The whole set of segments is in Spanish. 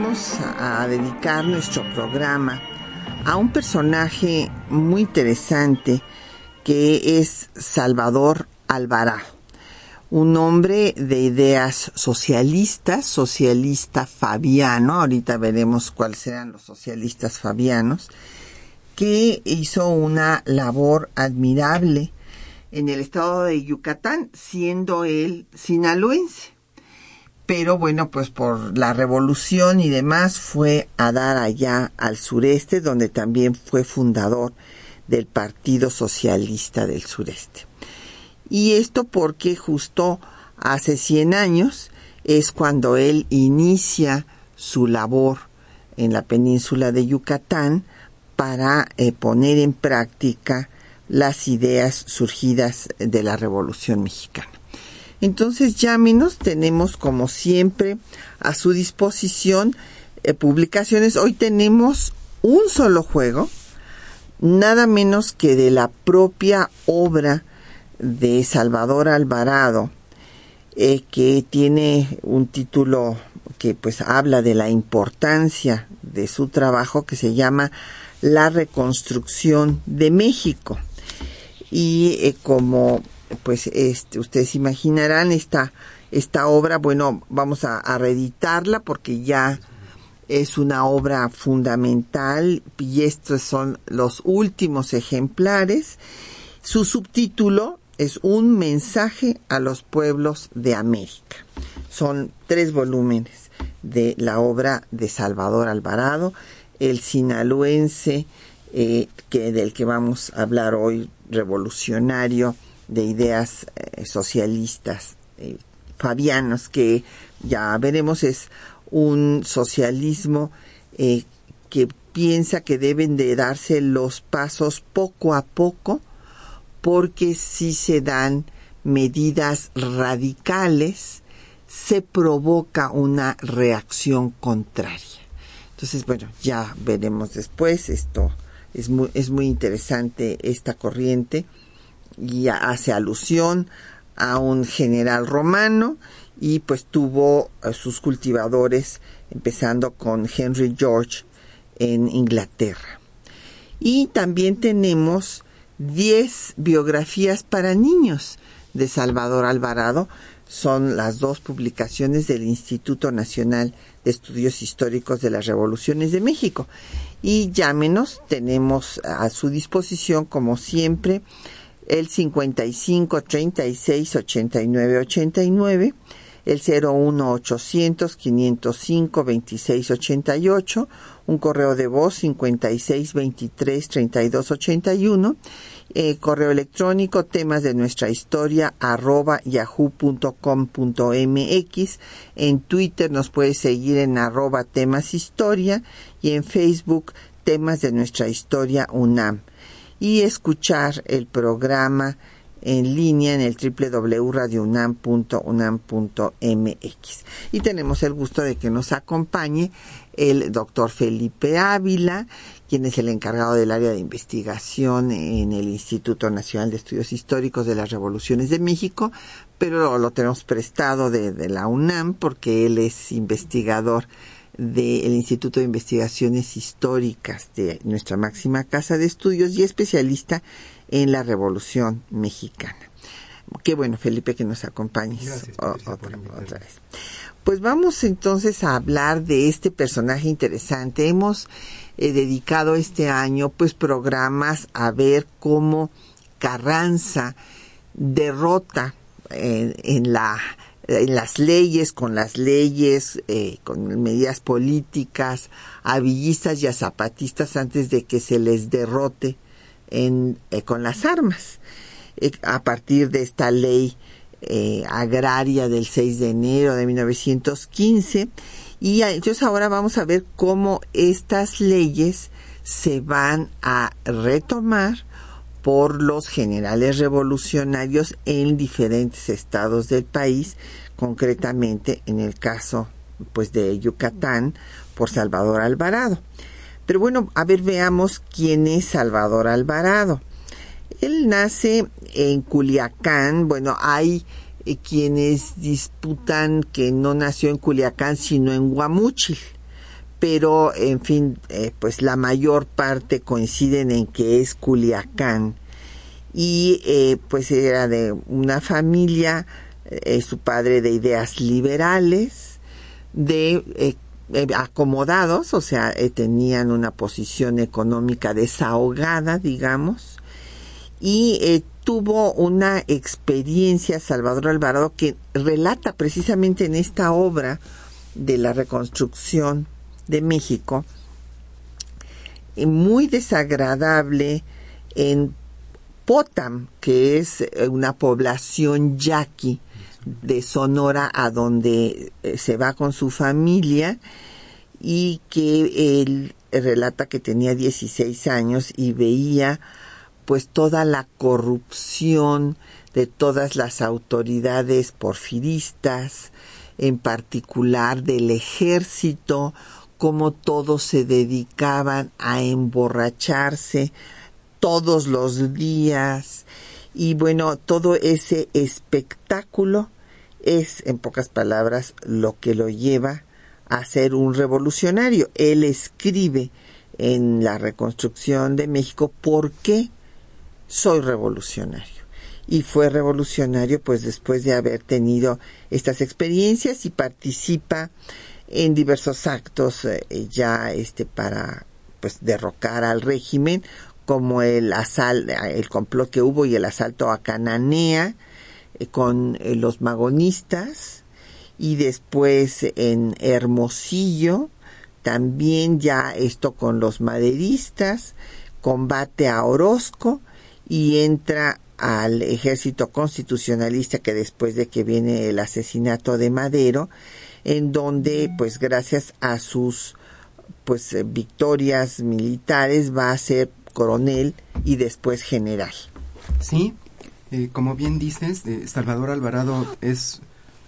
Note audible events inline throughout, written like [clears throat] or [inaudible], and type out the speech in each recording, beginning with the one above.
Vamos a dedicar nuestro programa a un personaje muy interesante que es Salvador Alvarado, un hombre de ideas socialistas, socialista fabiano, ahorita veremos cuáles serán los socialistas fabianos, que hizo una labor admirable en el estado de Yucatán, siendo él sinaloense pero bueno, pues por la revolución y demás fue a dar allá al sureste, donde también fue fundador del Partido Socialista del Sureste. Y esto porque justo hace 100 años es cuando él inicia su labor en la península de Yucatán para eh, poner en práctica las ideas surgidas de la Revolución Mexicana. Entonces llámenos, tenemos como siempre a su disposición eh, publicaciones. Hoy tenemos un solo juego, nada menos que de la propia obra de Salvador Alvarado, eh, que tiene un título que pues habla de la importancia de su trabajo que se llama La reconstrucción de México. Y eh, como pues este, ustedes imaginarán esta, esta obra, bueno, vamos a, reeditarla porque ya es una obra fundamental y estos son los últimos ejemplares. Su subtítulo es Un mensaje a los pueblos de América. Son tres volúmenes de la obra de Salvador Alvarado, el sinaloense eh, que, del que vamos a hablar hoy, revolucionario, de ideas eh, socialistas eh, fabianos que ya veremos es un socialismo eh, que piensa que deben de darse los pasos poco a poco porque si se dan medidas radicales se provoca una reacción contraria. Entonces, bueno, ya veremos después. Esto es muy, es muy interesante esta corriente y hace alusión a un general romano y pues tuvo sus cultivadores empezando con Henry George en Inglaterra. Y también tenemos 10 biografías para niños de Salvador Alvarado. Son las dos publicaciones del Instituto Nacional de Estudios Históricos de las Revoluciones de México. Y llámenos, tenemos a su disposición, como siempre, el 55 36 89 89, el 01 800 505 26 88, un correo de voz 56 23 32 81, eh, correo electrónico temas de nuestra historia arroba yahoo.com.mx, en Twitter nos puede seguir en arroba temas historia y en Facebook temas de nuestra historia UNAM y escuchar el programa en línea en el www.radiounam.unam.mx. Y tenemos el gusto de que nos acompañe el doctor Felipe Ávila, quien es el encargado del área de investigación en el Instituto Nacional de Estudios Históricos de las Revoluciones de México, pero lo tenemos prestado de, de la UNAM porque él es investigador del Instituto de Investigaciones Históricas de nuestra máxima casa de estudios y especialista en la Revolución Mexicana. Qué bueno, Felipe, que nos acompañes otra, vez. Pues vamos entonces a hablar de este personaje interesante. Hemos eh, dedicado este año pues programas a ver cómo Carranza derrota eh, en la en las leyes, con las leyes, eh, con medidas políticas, a villistas y a zapatistas antes de que se les derrote en, eh, con las armas. Eh, a partir de esta ley eh, agraria del 6 de enero de 1915 y entonces ahora vamos a ver cómo estas leyes se van a retomar por los generales revolucionarios en diferentes estados del país, concretamente en el caso pues de Yucatán por Salvador Alvarado. Pero bueno, a ver, veamos quién es Salvador Alvarado. Él nace en Culiacán, bueno, hay eh, quienes disputan que no nació en Culiacán, sino en Guamúchil, pero en fin, eh, pues la mayor parte coinciden en que es Culiacán. Y eh, pues era de una familia, su padre de ideas liberales, de acomodados, o sea, tenían una posición económica desahogada, digamos, y eh, tuvo una experiencia Salvador Alvarado que relata precisamente en esta obra de la reconstrucción de México eh, muy desagradable en Potam, que es eh, una población yaqui de Sonora a donde se va con su familia y que él relata que tenía 16 años y veía pues toda la corrupción de todas las autoridades porfiristas, en particular del ejército, como todos se dedicaban a emborracharse todos los días y bueno, todo ese espectáculo es, en pocas palabras, lo que lo lleva a ser un revolucionario. Él escribe en la reconstrucción de México por qué soy revolucionario. Y fue revolucionario pues después de haber tenido estas experiencias y participa en diversos actos eh, ya este para pues derrocar al régimen como el asal el complot que hubo y el asalto a Cananea eh, con eh, los magonistas y después en Hermosillo también ya esto con los maderistas combate a Orozco y entra al ejército constitucionalista que después de que viene el asesinato de Madero, en donde pues gracias a sus pues eh, victorias militares va a ser coronel y después general. Sí, eh, como bien dices, eh, Salvador Alvarado es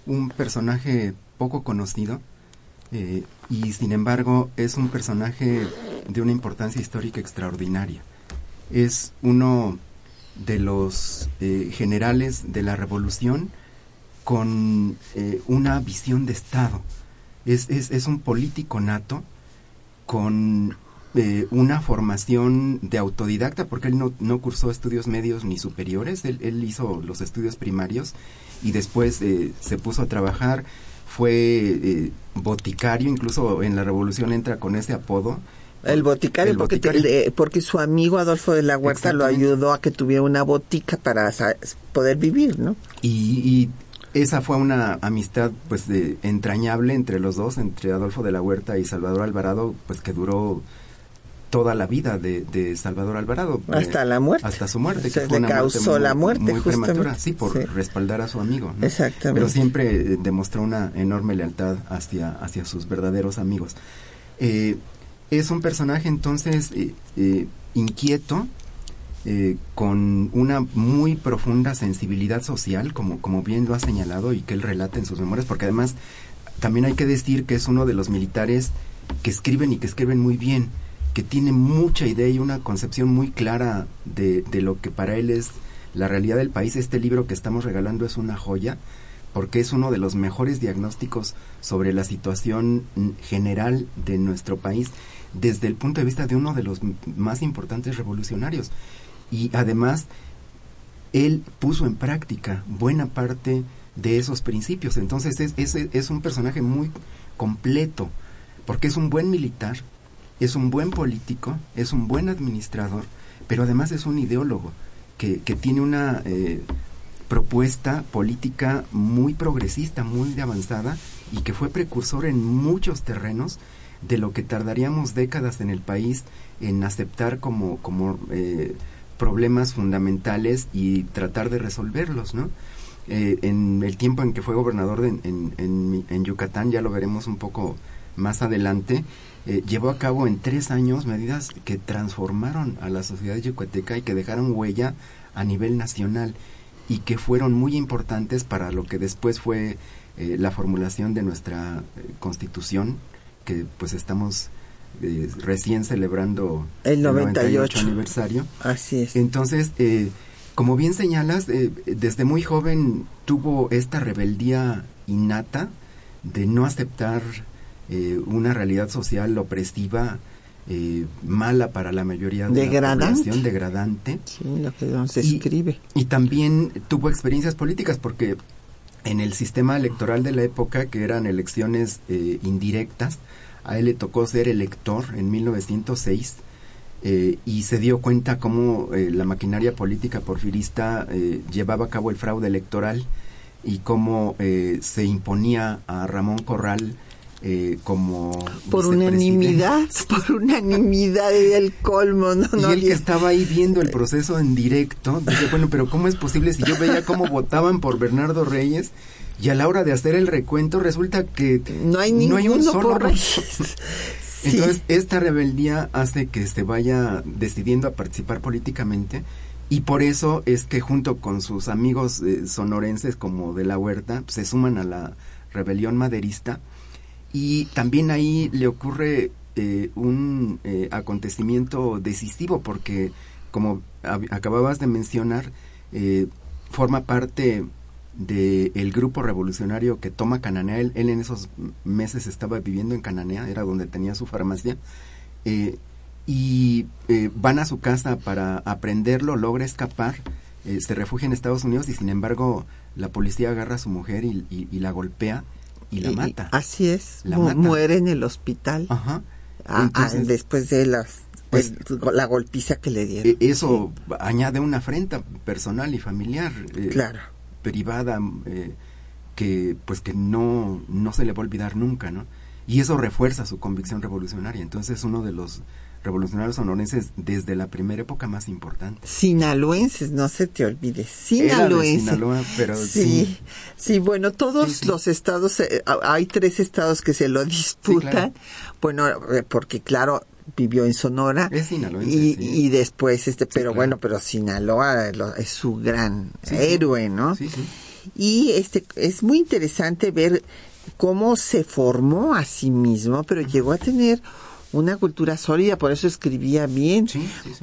un personaje poco conocido y sin embargo es un personaje de una importancia histórica extraordinaria. Es uno de los generales de la revolución con eh, una visión de Estado. Es, es, un político nato con eh, una formación de autodidacta, porque él no, no, cursó estudios medios ni superiores, él, él hizo los estudios primarios y después se puso a trabajar, fue boticario, incluso en la revolución entra con ese apodo, el boticario, porque, porque su amigo Adolfo de la Huerta lo ayudó a que tuviera una botica para poder vivir, ¿no? Y, esa fue una amistad pues de, entrañable entre los dos, entre Adolfo de la Huerta y Salvador Alvarado, pues que duró toda la vida de, Salvador Alvarado. Hasta la muerte. Hasta su muerte. que le causó la muerte. Muy prematura, sí, por respaldar a su amigo. Exactamente. Pero siempre eh, demostró una enorme lealtad hacia, hacia sus verdaderos amigos. Eh, es un personaje entonces eh, eh, inquieto, eh, con una muy profunda sensibilidad social, como, como bien lo ha señalado y que él relata en sus memorias, porque además también hay que decir que es uno de los militares que escriben y que escriben muy bien, que tiene mucha idea y una concepción muy clara de, de lo que para él es la realidad del país. Este libro que estamos regalando es una joya porque es uno de los mejores diagnósticos sobre la situación general de nuestro país desde el punto de vista de uno de los más importantes revolucionarios. Y además, él puso en práctica buena parte de esos principios. Entonces es, es, es un personaje muy completo, porque es un buen militar, es un buen político, es un buen administrador, pero además es un ideólogo que, que tiene una eh, propuesta política muy progresista, muy avanzada y que fue precursor en muchos terrenos de lo que tardaríamos décadas en el país en aceptar como, como eh, problemas fundamentales y tratar de resolverlos, ¿no? eh, en el tiempo en que fue gobernador en, en, Yucatán, ya lo veremos un poco más adelante, eh, llevó a cabo en tres años medidas que transformaron a la sociedad yucateca y que dejaron huella a nivel nacional y que fueron muy importantes para lo que después fue eh, la formulación de nuestra constitución, que pues estamos recién celebrando el 98. aniversario. Así es. Entonces, como bien señalas, eh, desde muy joven tuvo esta rebeldía innata de no aceptar eh, una realidad social opresiva, eh, mala para la mayoría de la población, degradante. Sí, lo que se escribe. Y también tuvo experiencias políticas porque en el sistema electoral de la época, que eran elecciones indirectas, a él le tocó ser elector en 1906 eh, y se dio cuenta cómo eh, la maquinaria política porfirista eh, llevaba a cabo el fraude electoral y cómo se imponía a Ramón Corral como por unanimidad [laughs] por unanimidad del colmo no y él que estaba ahí viendo el proceso en directo dice bueno pero cómo es posible si yo veía cómo votaban por Bernardo Reyes y a la hora de hacer el recuento resulta que no hay ninguno un solo por [laughs] Entonces, esta rebeldía hace que se vaya decidiendo a participar políticamente y por eso es que junto con sus amigos eh, sonorenses como de la Huerta se suman a la rebelión maderista. Y también ahí le ocurre eh, un eh, acontecimiento decisivo porque como acababas de mencionar forma parte del grupo revolucionario que toma Cananea. Él, en esos meses estaba viviendo en Cananea, era donde tenía su farmacia. Eh, y eh, van a su casa para aprenderlo, logra escapar, eh, se refugia en Estados Unidos y sin embargo la policía agarra a su mujer y, la golpea y la mata. así es, muere en el hospital. Ajá. Ah, ah, después de las pues, la golpiza que le dieron. Eso añade una afrenta personal y familiar. claro privada eh, que pues que no, no se le va a olvidar nunca, ¿no? Y eso refuerza su convicción revolucionaria. Entonces uno de los revolucionarios sonorenses desde la primera época más importante. Sinaloenses, no se te olvide. Sinaloenses. pero sí, sí. bueno, todos los estados, eh, hay tres estados que se lo disputan. Bueno, eh, porque claro, vivió en Sonora. Es y, y, después este pero bueno pero Sinaloa es su gran héroe no y este es muy interesante ver cómo se formó a sí mismo pero llegó a tener una cultura sólida por eso escribía bien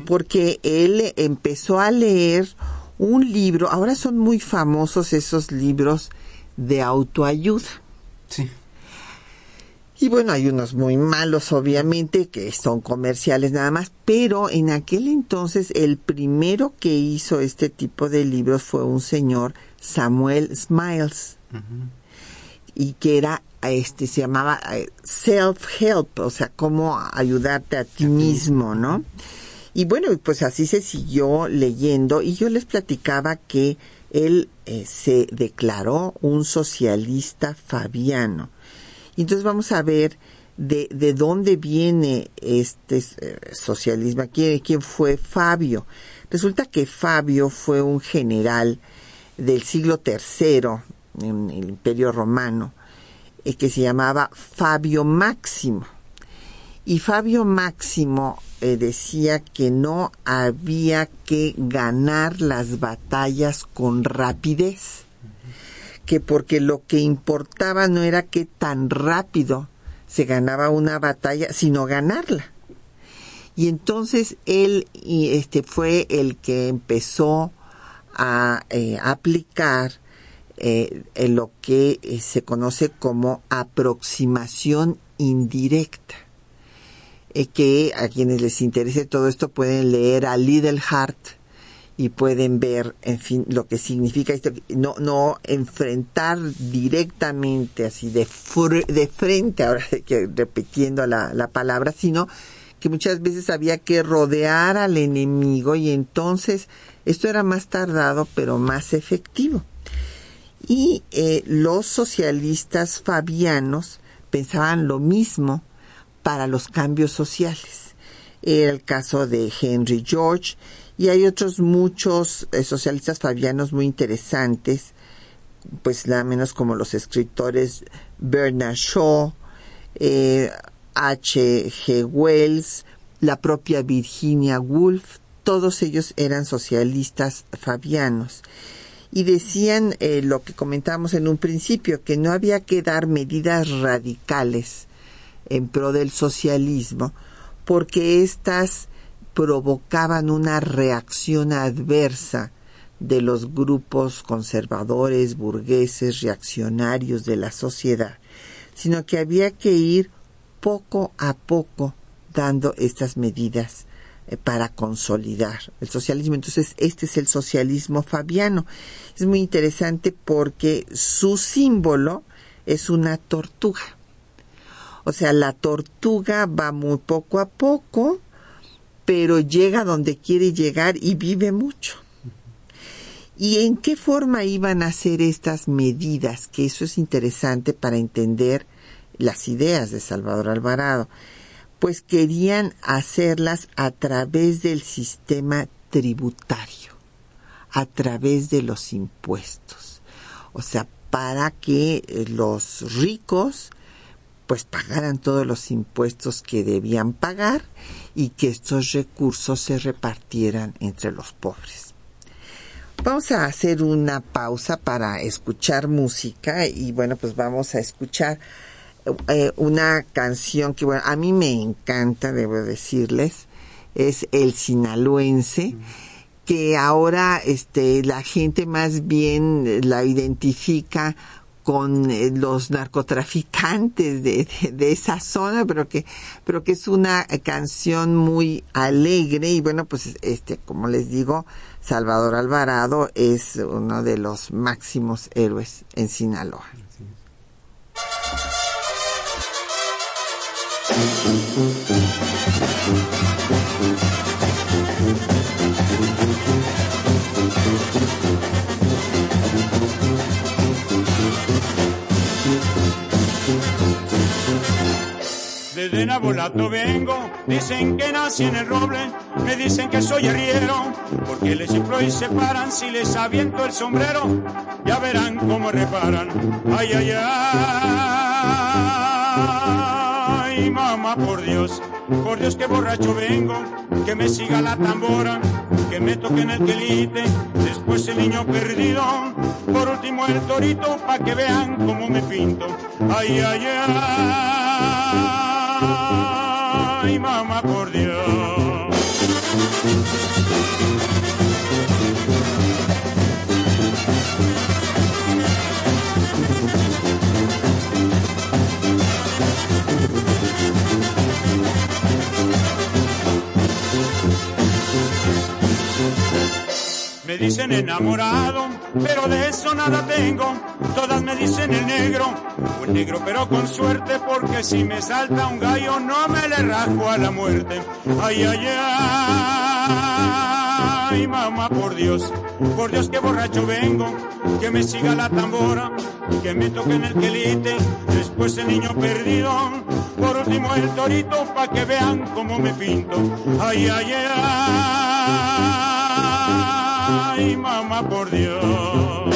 porque él empezó a leer un libro ahora son muy famosos esos libros de autoayuda. Sí y bueno, hay unos muy malos, obviamente, que son comerciales nada más, pero en aquel entonces el primero que hizo este tipo de libros fue un señor, Samuel Smiles, y que era, este, se llamaba eh, self-help, o sea, cómo ayudarte a ti mismo, ¿no? Y bueno, pues así se siguió leyendo y yo les platicaba que él eh, se declaró un socialista fabiano entonces vamos a ver de, de dónde viene este eh, socialismo, ¿Quién, quién fue Fabio. Resulta que Fabio fue un general del siglo III en el Imperio Romano, eh, que se llamaba Fabio Máximo. Y Fabio Máximo eh, decía que no había que ganar las batallas con rapidez, que porque lo que importaba no era que tan rápido se ganaba una batalla, sino ganarla. Y entonces él este, fue el que empezó a eh, aplicar eh, lo que eh, se conoce como aproximación indirecta. que a quienes les interese todo esto pueden leer a Lidl Hart y pueden ver, en fin, lo que significa esto, no, no enfrentar directamente así de, de frente, ahora [laughs] que repitiendo la, la palabra, sino que muchas veces había que rodear al enemigo y entonces esto era más tardado pero más efectivo. Y eh, los socialistas fabianos pensaban lo mismo para los cambios sociales. Era el caso de Henry George y hay otros muchos eh, socialistas fabianos muy interesantes, pues nada menos como los escritores Bernard Shaw, eh, H. G. Wells, la propia Virginia Woolf, todos ellos eran socialistas fabianos y decían eh, lo que comentábamos en un principio, que no había que dar medidas radicales en pro del socialismo, porque éstas provocaban una reacción adversa de los grupos conservadores, burgueses, reaccionarios de la sociedad, sino que había que ir poco a poco dando estas medidas eh, para consolidar el socialismo. Entonces, este es el socialismo fabiano. Es muy interesante porque su símbolo es una tortuga. O sea, la tortuga va muy poco a poco, pero llega donde quiere llegar y vive mucho. ¿Y en qué forma iban a hacer estas medidas? Que eso es interesante para entender las ideas de Salvador Alvarado pues querían hacerlas a través del sistema tributario, a través de los impuestos. O sea, para que eh, los ricos pues pagaran todos los impuestos que debían pagar y que estos recursos se repartieran entre los pobres. Vamos a hacer una pausa para escuchar música y bueno, pues vamos a escuchar eh, una canción que bueno, a mí me encanta, debo decirles, es El Sinaloense, que ahora este, la gente más bien la identifica con eh, los narcotraficantes de, de, esa zona, pero que, pero que es una canción muy alegre y bueno, pues este, como les digo, Salvador Alvarado es uno de los máximos héroes en Sinaloa. Desde Nabolato vengo, dicen que nací en el roble, me dicen que soy arriero, porque les cifro y se paran si les aviento el sombrero, ya verán cómo reparan, ay, ay, ay ay mamá, por Dios, por Dios que borracho vengo, que me siga la tambora, que me toque en el quelite, después el niño perdido, por último el torito, pa' que vean cómo me pinto. Ay, ay, ay, ay mamá, por Dios. Me dicen enamorado, pero de eso nada tengo. Todas me dicen el negro, el negro pero con suerte, porque si me salta un gallo no me le rasgo a la muerte. Ay, ay, ay, mamá, por Dios, por Dios que borracho vengo, que me siga la tambora, que me toque en el quelite, después el niño perdido, por último el torito, pa' que vean cómo me pinto. Ay, ay, ay ay mamá por Dios.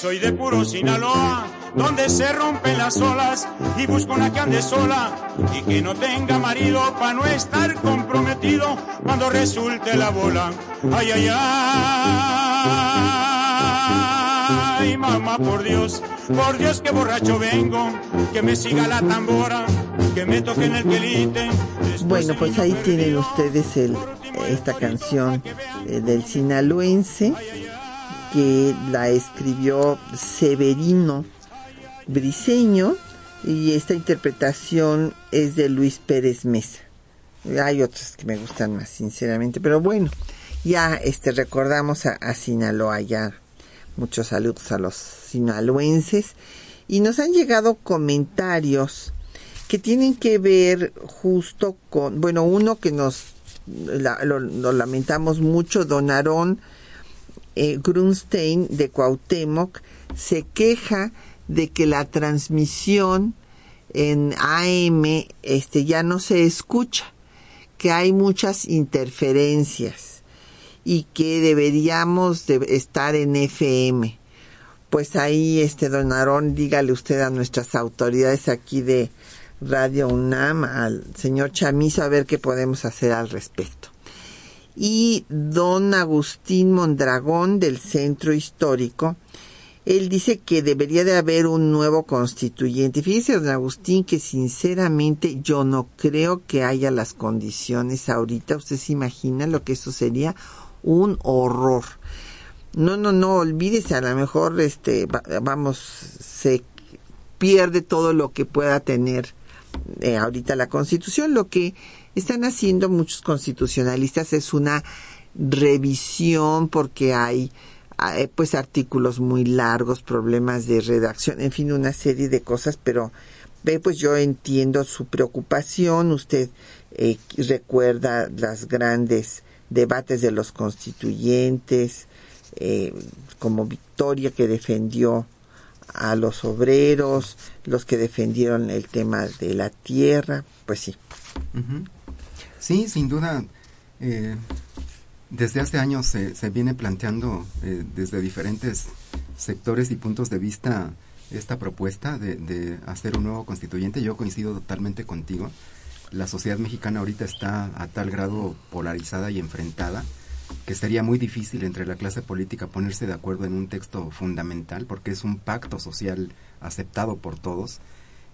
Soy de puro Sinaloa donde se rompen las olas y busco una que ande sola y que no tenga marido para no estar comprometido cuando resulte la bola. Ay, ay, ay, mamá, por Dios, por Dios que borracho vengo, que me siga la tambora, que me toque en el quelite. Bueno, pues ahí tienen ustedes el, esta canción eh, del sinaloense que la escribió Severino Briseño y esta interpretación es de Luis Pérez Mesa. Hay otras que me gustan más, sinceramente, pero bueno, ya este recordamos a, a Sinaloa ya. Muchos saludos a los sinaloenses y nos han llegado comentarios que tienen que ver justo con, bueno, uno que nos lo, lamentamos mucho, Don Aarón eh, Grunstein de Cuauhtémoc se queja de que la transmisión en AM este ya no se escucha, que hay muchas interferencias y que deberíamos de estar en FM. Pues ahí este don Aarón, dígale usted a nuestras autoridades aquí de Radio UNAM, al señor Chamizo, a ver qué podemos hacer al respecto. Y don Agustín Mondragón del Centro Histórico, él dice que debería de haber un nuevo constituyente. Fíjese, don Agustín, que sinceramente yo no creo que haya las condiciones ahorita. Usted se imagina lo que eso sería un horror. No, no, no, olvídese, a lo mejor, este, vamos, se pierde todo lo que pueda tener eh, ahorita la Constitución. Lo que están haciendo muchos constitucionalistas es una revisión porque hay pues artículos muy largos, problemas de redacción, en fin, una serie de cosas, pero ve, pues yo entiendo su preocupación, usted eh, recuerda las grandes debates de los constituyentes, eh, como Victoria que defendió a los obreros, los que defendieron el tema de la tierra, pues sí. Sí, sin duda. Eh, desde hace años se, se viene planteando eh, desde diferentes sectores y puntos de vista esta propuesta de, hacer un nuevo constituyente. Yo coincido totalmente contigo. La sociedad mexicana ahorita está a tal grado polarizada y enfrentada que sería muy difícil entre la clase política ponerse de acuerdo en un texto fundamental porque es un pacto social aceptado por todos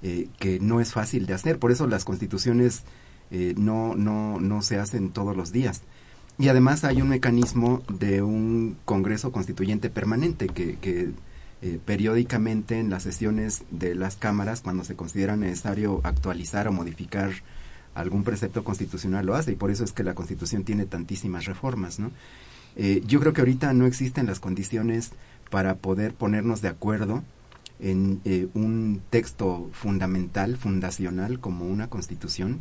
eh, que no es fácil de hacer. Por eso las constituciones eh, no, no, no se hacen todos los días. Y además hay un mecanismo de un Congreso Constituyente permanente que, eh, periódicamente en las sesiones de las cámaras, cuando se considera necesario actualizar o modificar algún precepto constitucional, lo hace. Y por eso es que la Constitución tiene tantísimas reformas, ¿no? Eh, yo creo que ahorita no existen las condiciones para poder ponernos de acuerdo en eh, un texto fundamental, fundacional, como una constitución,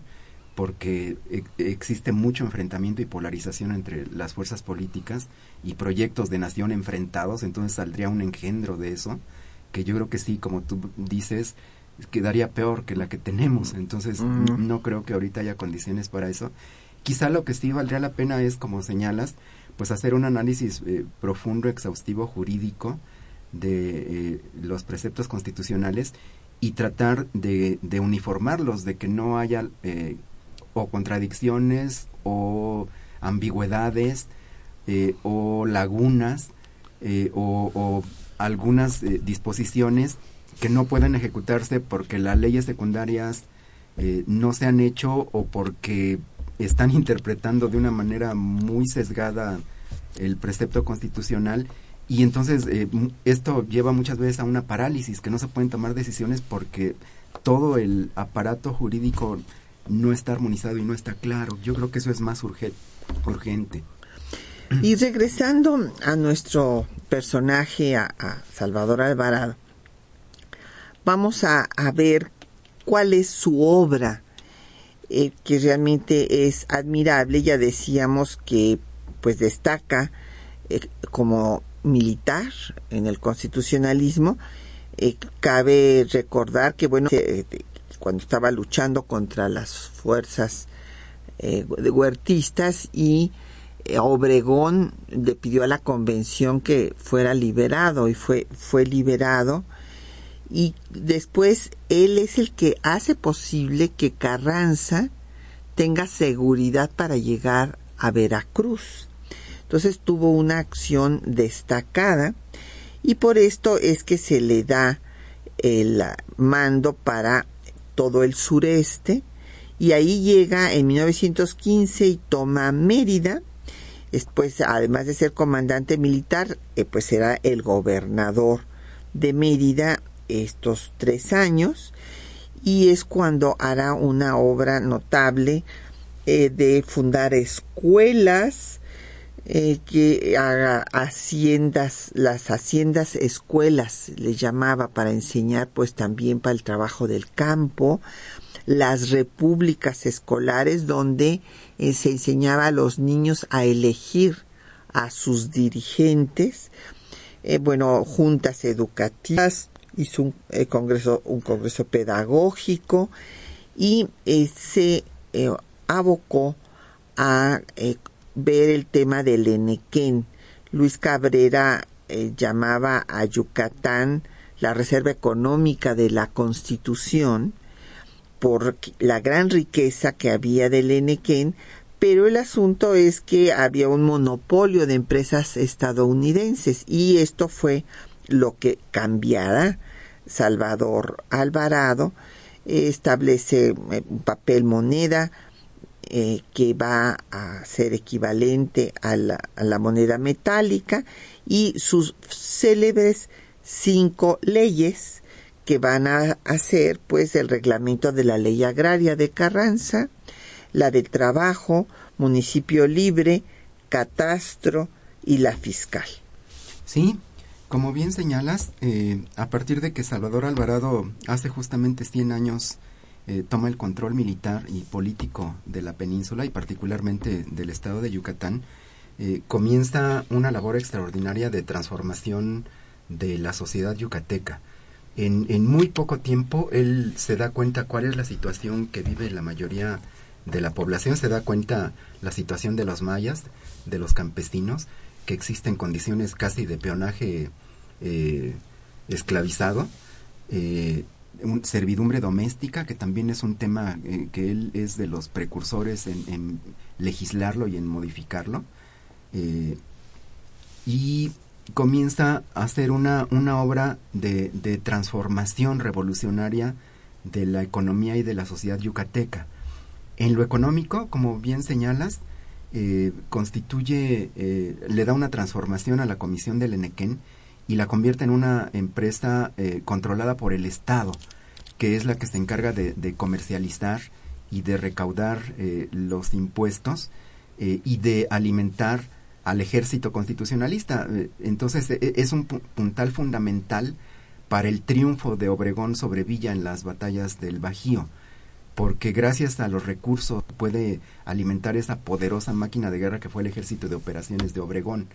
porque e, existe mucho enfrentamiento y polarización entre las fuerzas políticas y proyectos de nación enfrentados, entonces saldría un engendro de eso, que yo creo que sí, como tú dices, quedaría peor que la que tenemos, entonces no creo que ahorita haya condiciones para eso. Quizá lo que sí valdría la pena es, como señalas, pues hacer un análisis eh, profundo, exhaustivo, jurídico de eh, los preceptos constitucionales y tratar de, de uniformarlos, de que no haya eh, o contradicciones o ambigüedades eh, o lagunas eh, o, algunas eh, disposiciones que no pueden ejecutarse porque las leyes secundarias no se han hecho o porque están [laughs] interpretando de una manera muy sesgada el precepto constitucional. Y entonces esto lleva muchas veces a una parálisis que no se pueden tomar decisiones porque todo el aparato jurídico no está armonizado y no está claro. Yo creo que eso es más urgente. Y regresando a nuestro personaje, a, Salvador Alvarado, vamos a, ver cuál es su obra, eh, que realmente es admirable. Ya decíamos que pues destaca eh, como militar en el constitucionalismo. Eh, cabe recordar que, bueno, cuando estaba luchando contra las fuerzas eh, huertistas y eh, Obregón le pidió a la convención que fuera liberado y fue, fue liberado y después él es el que hace posible que Carranza tenga seguridad para llegar a Veracruz. Entonces tuvo una acción destacada y por esto es que se le da el mando para todo el sureste y ahí llega en 1915 y toma Mérida. Después, además de ser comandante militar, eh, pues será el gobernador de Mérida estos tres años y es cuando hará una obra notable eh, de fundar escuelas, eh, que haga haciendas, las haciendas escuelas, le llamaba para enseñar pues también para el trabajo del campo, las repúblicas escolares donde eh, se enseñaba a los niños a elegir a sus dirigentes, eh, bueno, juntas educativas, hizo un congreso, un congreso pedagógico y se abocó a ver el tema del Enequén. Luis Cabrera llamaba a Yucatán la reserva económica de la Constitución por la gran riqueza que había del Enequén, pero el asunto es que había un monopolio de empresas estadounidenses y esto fue lo que cambiara Salvador Alvarado establece eh, papel moneda eh, que va a ser equivalente a la, a la moneda metálica y sus célebres cinco leyes que van a hacer pues el reglamento de la ley agraria de Carranza, la del trabajo, municipio libre, catastro y la fiscal. Sí, como bien señalas, eh, a partir de que Salvador Alvarado hace justamente 100 años eh, toma el control militar y político de la península y particularmente del estado de Yucatán, eh, comienza una labor extraordinaria de transformación de la sociedad yucateca. En, en, muy poco tiempo él se da cuenta cuál es la situación que vive la mayoría de la población se da cuenta la situación de los mayas, de los campesinos, que existen condiciones casi de peonaje eh, esclavizado, servidumbre doméstica, que también es un tema eh, que él es de los precursores en, legislarlo y en modificarlo. y comienza a hacer una, una obra de, transformación revolucionaria de la economía y de la sociedad yucateca en lo económico, como bien señalas, eh, constituye, eh, le da una transformación a la Comisión del Enequén y la convierte en una empresa eh, controlada por el Estado, que es la que se encarga de, comercializar y de recaudar los impuestos y de alimentar al ejército constitucionalista. entonces e, es un puntal fundamental para el triunfo de Obregón sobre Villa en las batallas del Bajío porque gracias a los recursos puede alimentar esa poderosa máquina de guerra que fue el ejército de operaciones de Obregón.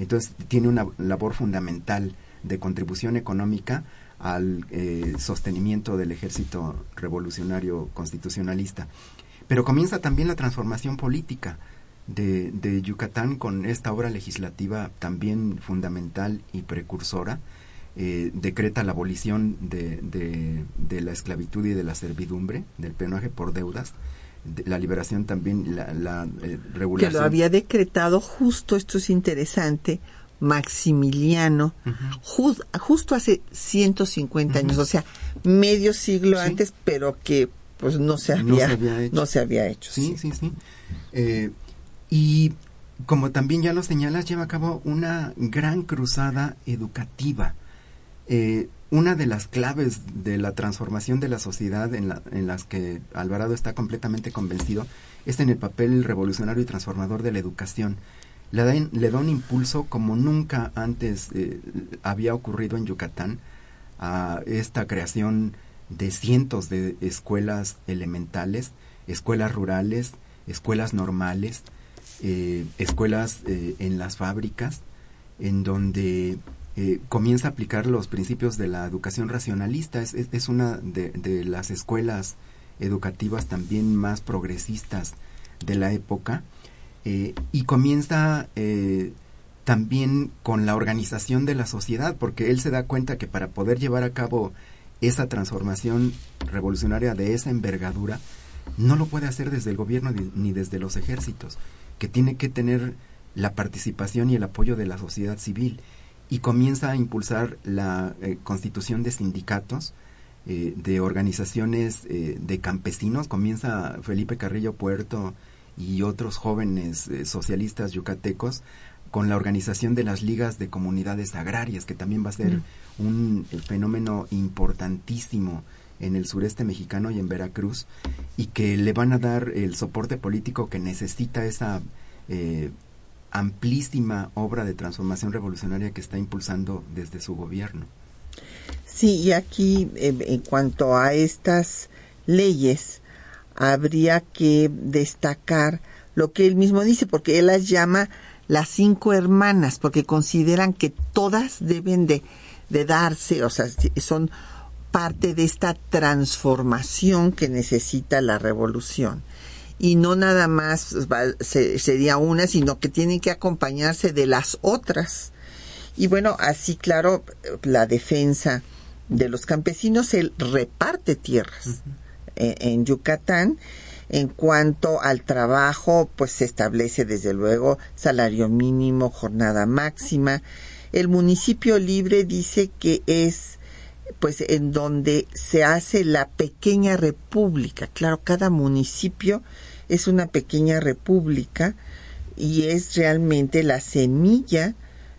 Entonces tiene una labor fundamental de contribución económica al eh, sostenimiento del ejército revolucionario constitucionalista. Pero comienza también la transformación política de, de Yucatán con esta obra legislativa también fundamental y precursora, eh, decreta la abolición de, de, la esclavitud y de la servidumbre, del penaje por deudas, la liberación también, la, la eh, regulación. Que lo había decretado justo, esto es interesante, Maximiliano, justo hace 150 años, o sea, medio siglo antes, pero que pues no se había, no se había hecho. sí, sí, sí. Eh, y como también ya lo señalas, lleva a cabo una gran cruzada educativa eh, una de las claves de la transformación de la sociedad en, las que Alvarado está completamente convencido es en el papel revolucionario y transformador de la educación. Le da, le da un impulso como nunca antes eh, había ocurrido en Yucatán a esta creación de cientos de escuelas elementales, escuelas rurales, escuelas normales, eh, escuelas en las fábricas, en donde eh, comienza a aplicar los principios de la educación racionalista. Es, una de, las escuelas educativas también más progresistas de la época eh, y comienza eh, también con la organización de la sociedad, porque él se da cuenta que para poder llevar a cabo esa transformación revolucionaria de esa envergadura, no lo puede hacer desde el gobierno ni desde los ejércitos, que tiene que tener la participación y el apoyo de la sociedad civil y comienza a impulsar la eh, constitución de sindicatos, eh, de organizaciones eh, de campesinos. Comienza Felipe Carrillo Puerto y otros jóvenes socialistas yucatecos con la organización de las ligas de comunidades agrarias, que también va a ser un fenómeno importantísimo en el sureste mexicano y en Veracruz, y que le van a dar el soporte político que necesita esa amplísima obra de transformación revolucionaria que está impulsando desde su gobierno. Sí, y aquí eh, en cuanto a estas leyes, habría que destacar lo que él mismo dice, porque él las llama las cinco hermanas, porque consideran que todas deben de, de darse, o sea, son parte de esta transformación que necesita la revolución. Y no nada más sería una, sino que tienen que acompañarse de las otras. Y bueno, así claro, la defensa de los campesinos se reparte tierras en, Yucatán. En cuanto al trabajo, pues se establece desde luego salario mínimo, jornada máxima. El municipio libre dice que es pues en donde se hace la pequeña república. Claro, cada municipio es una pequeña república y es realmente la semilla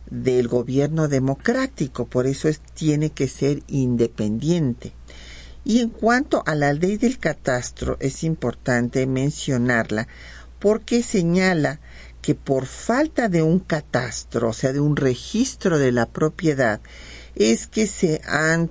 del gobierno democrático, por eso es, tiene que ser independiente. Y en cuanto a la ley del catastro, es importante mencionarla porque señala que por falta de un catastro, o sea, de un registro de la propiedad, es que se, han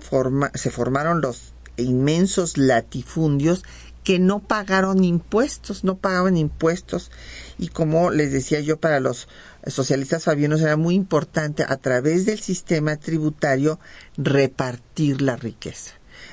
se formaron los inmensos latifundios que no pagaron impuestos, no pagaban impuestos. Y como les decía yo, para los socialistas fabianos era muy importante a través del sistema tributario repartir la riqueza.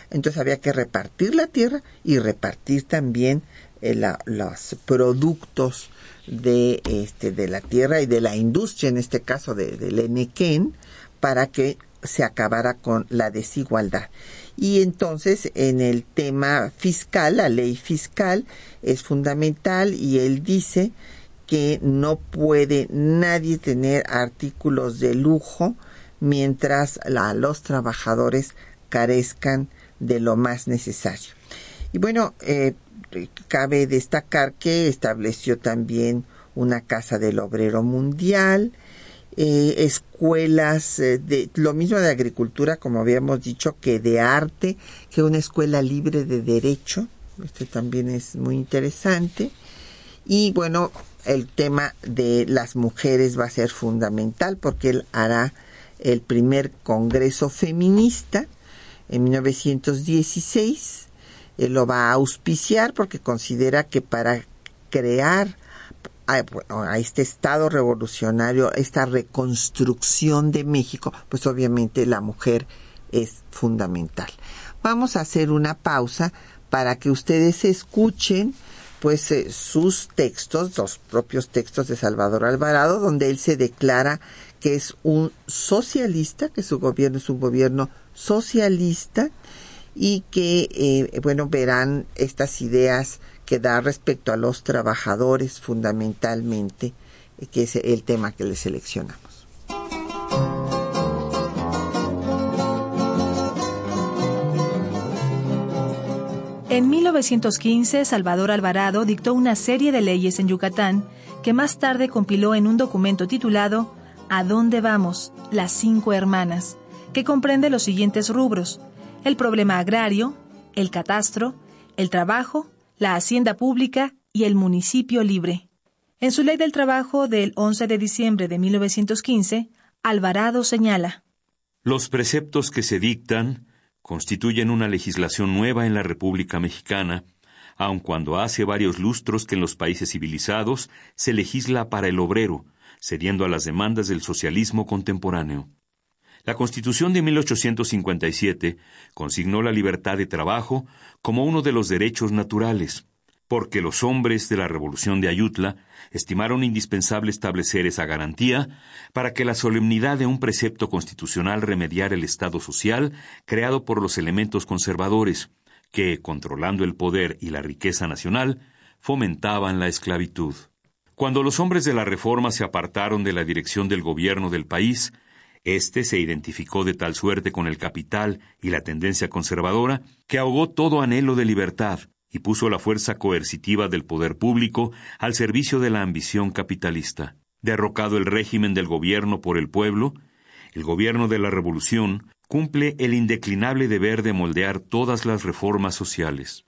Entonces había que repartir la tierra y repartir también eh, los productos de, este, de la tierra y de la industria, en este caso de, del Enequén, para que se acabara con la desigualdad. Y entonces en el tema fiscal, la ley fiscal es fundamental y él dice que no puede nadie tener artículos de lujo mientras los trabajadores carezcan de lo más necesario. Y bueno, eh, cabe destacar que estableció también una casa del obrero mundial, eh, escuelas eh, de lo mismo de agricultura como habíamos dicho que de arte que una escuela libre de derecho. Este también es muy interesante. Y bueno el tema de las mujeres va a ser fundamental porque él hará el primer congreso feminista en 1916 él lo va a auspiciar porque considera que para crear a, este Estado revolucionario, esta reconstrucción de México, pues obviamente la mujer es fundamental. Vamos a hacer una pausa para que ustedes escuchen pues eh, sus textos, los propios textos de Salvador Alvarado, donde él se declara que es un socialista, que su gobierno es un gobierno socialista y que, eh, bueno, verán estas ideas que da respecto a los trabajadores fundamentalmente, eh, que es el tema que le seleccionamos. En 1915, Salvador Alvarado dictó una serie de leyes en Yucatán que más tarde compiló en un documento titulado ¿A dónde vamos? Las cinco hermanas, que comprende los siguientes rubros: el problema agrario, el catastro, el trabajo, la hacienda pública y el municipio libre. En su ley del trabajo del 11 de diciembre de 1915, Alvarado señala Los preceptos que se dictan constituyen una legislación nueva en la República Mexicana, aun cuando hace varios lustros que en los países civilizados se legisla para el obrero, cediendo a las demandas del socialismo contemporáneo. La Constitución de 1857 consignó la libertad de trabajo como uno de los derechos naturales, porque los hombres de la Revolución de Ayutla estimaron indispensable establecer esa garantía para que la solemnidad de un precepto constitucional remediara el Estado social creado por los elementos conservadores, que, controlando el poder y la riqueza nacional, fomentaban la esclavitud. Cuando los hombres de la Reforma se apartaron de la dirección del gobierno del país, este se identificó de tal suerte con el capital y la tendencia conservadora que ahogó todo anhelo de libertad y puso la fuerza coercitiva del poder público al servicio de la ambición capitalista. Derrocado el régimen del gobierno por el pueblo, el gobierno de la revolución cumple el indeclinable deber de moldear todas las reformas sociales.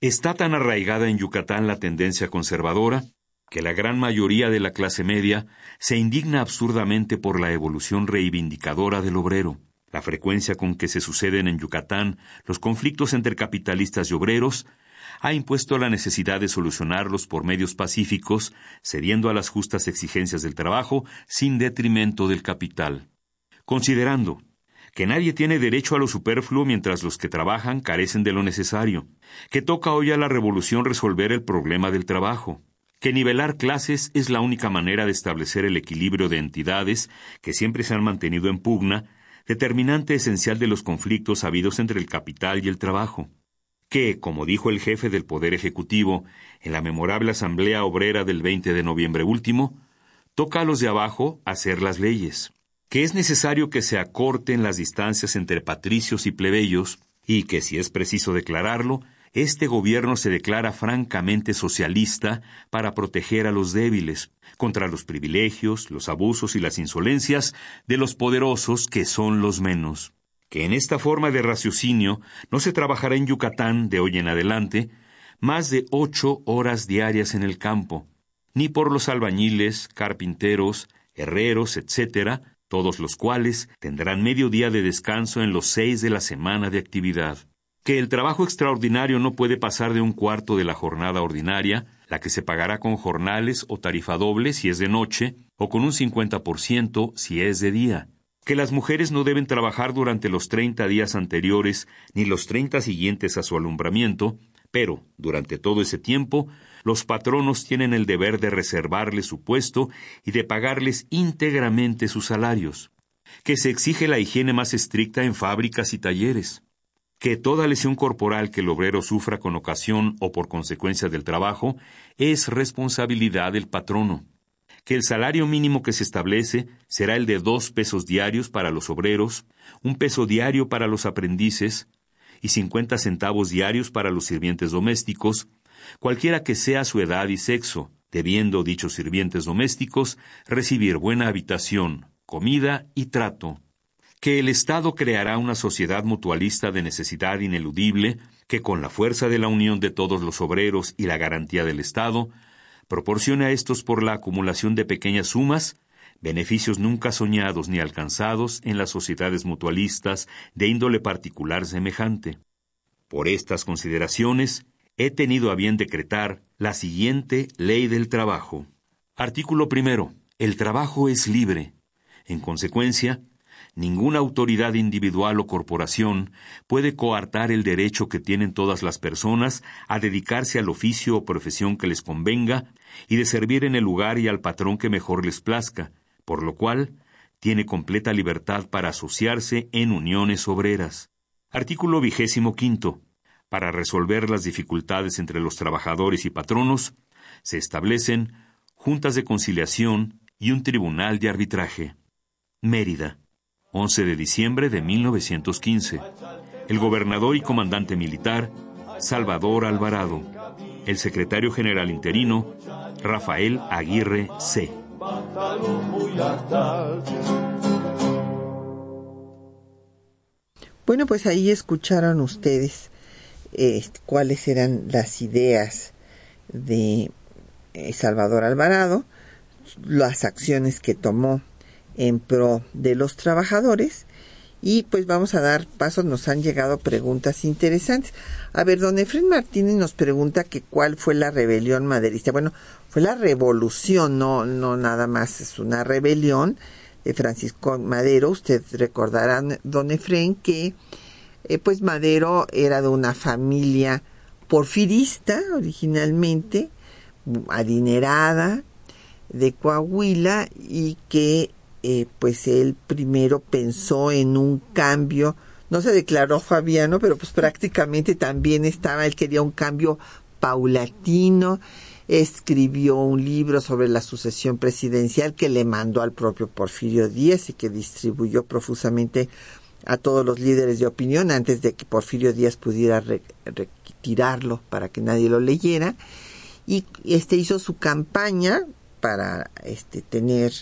Está tan arraigada en Yucatán la tendencia conservadora que la gran mayoría de la clase media se indigna absurdamente por la evolución reivindicadora del obrero. La frecuencia con que se suceden en Yucatán los conflictos entre capitalistas y obreros ha impuesto la necesidad de solucionarlos por medios pacíficos, cediendo a las justas exigencias del trabajo sin detrimento del capital. Considerando que nadie tiene derecho a lo superfluo mientras los que trabajan carecen de lo necesario, que toca hoy a la revolución resolver el problema del trabajo, que nivelar clases es la única manera de establecer el equilibrio de entidades que siempre se han mantenido en pugna, determinante esencial de los conflictos habidos entre el capital y el trabajo, que, como dijo el jefe del Poder Ejecutivo en la memorable Asamblea Obrera del 20 de noviembre último, toca a los de abajo hacer las leyes que es necesario que se acorten las distancias entre patricios y plebeyos, y que, si es preciso declararlo, este gobierno se declara francamente socialista para proteger a los débiles, contra los privilegios, los abusos y las insolencias de los poderosos que son los menos. Que en esta forma de raciocinio no se trabajará en Yucatán de hoy en adelante más de ocho horas diarias en el campo, ni por los albañiles, carpinteros, herreros, etcétera, todos los cuales tendrán medio día de descanso en los seis de la semana de actividad. Que el trabajo extraordinario no puede pasar de un cuarto de la jornada ordinaria, la que se pagará con jornales o tarifa doble si es de noche, o con un 50% si es de día. Que las mujeres no deben trabajar durante los treinta días anteriores ni los treinta siguientes a su alumbramiento, pero, durante todo ese tiempo, los patronos tienen el deber de reservarles su puesto y de pagarles íntegramente sus salarios, que se exige la higiene más estricta en fábricas y talleres, que toda lesión corporal que el obrero sufra con ocasión o por consecuencia del trabajo es responsabilidad del patrono, que el salario mínimo que se establece será el de dos pesos diarios para los obreros, un peso diario para los aprendices y cincuenta centavos diarios para los sirvientes domésticos, cualquiera que sea su edad y sexo, debiendo dichos sirvientes domésticos recibir buena habitación, comida y trato, que el Estado creará una sociedad mutualista de necesidad ineludible que con la fuerza de la unión de todos los obreros y la garantía del Estado, proporcione a estos por la acumulación de pequeñas sumas beneficios nunca soñados ni alcanzados en las sociedades mutualistas de índole particular semejante. Por estas consideraciones, he tenido a bien decretar la siguiente ley del trabajo. Artículo primero. El trabajo es libre. En consecuencia, ninguna autoridad individual o corporación puede coartar el derecho que tienen todas las personas a dedicarse al oficio o profesión que les convenga y de servir en el lugar y al patrón que mejor les plazca, por lo cual tiene completa libertad para asociarse en uniones obreras. Artículo vigésimo quinto para resolver las dificultades entre los trabajadores y patronos, se establecen juntas de conciliación y un tribunal de arbitraje. Mérida, 11 de diciembre de 1915. El gobernador y comandante militar, Salvador Alvarado. El secretario general interino, Rafael Aguirre C. Bueno, pues ahí escucharon ustedes cuáles eran las ideas de eh, Salvador Alvarado, las acciones que tomó en pro de los trabajadores y pues vamos a dar paso, nos han llegado preguntas interesantes. A ver, don Efren Martínez nos pregunta que cuál fue la rebelión maderista. Bueno, fue la revolución, no, no nada más es una rebelión de Francisco Madero. Usted recordará, don Efren, que eh, pues Madero era de una familia porfirista originalmente, adinerada, de Coahuila, y que eh, pues él primero pensó en un cambio, no se declaró Fabiano, pero pues prácticamente también estaba, él quería un cambio paulatino, escribió un libro sobre la sucesión presidencial que le mandó al propio Porfirio Díaz y que distribuyó profusamente a todos los líderes de opinión antes de que Porfirio Díaz pudiera retirarlo para que nadie lo leyera. Y este hizo su campaña para este tener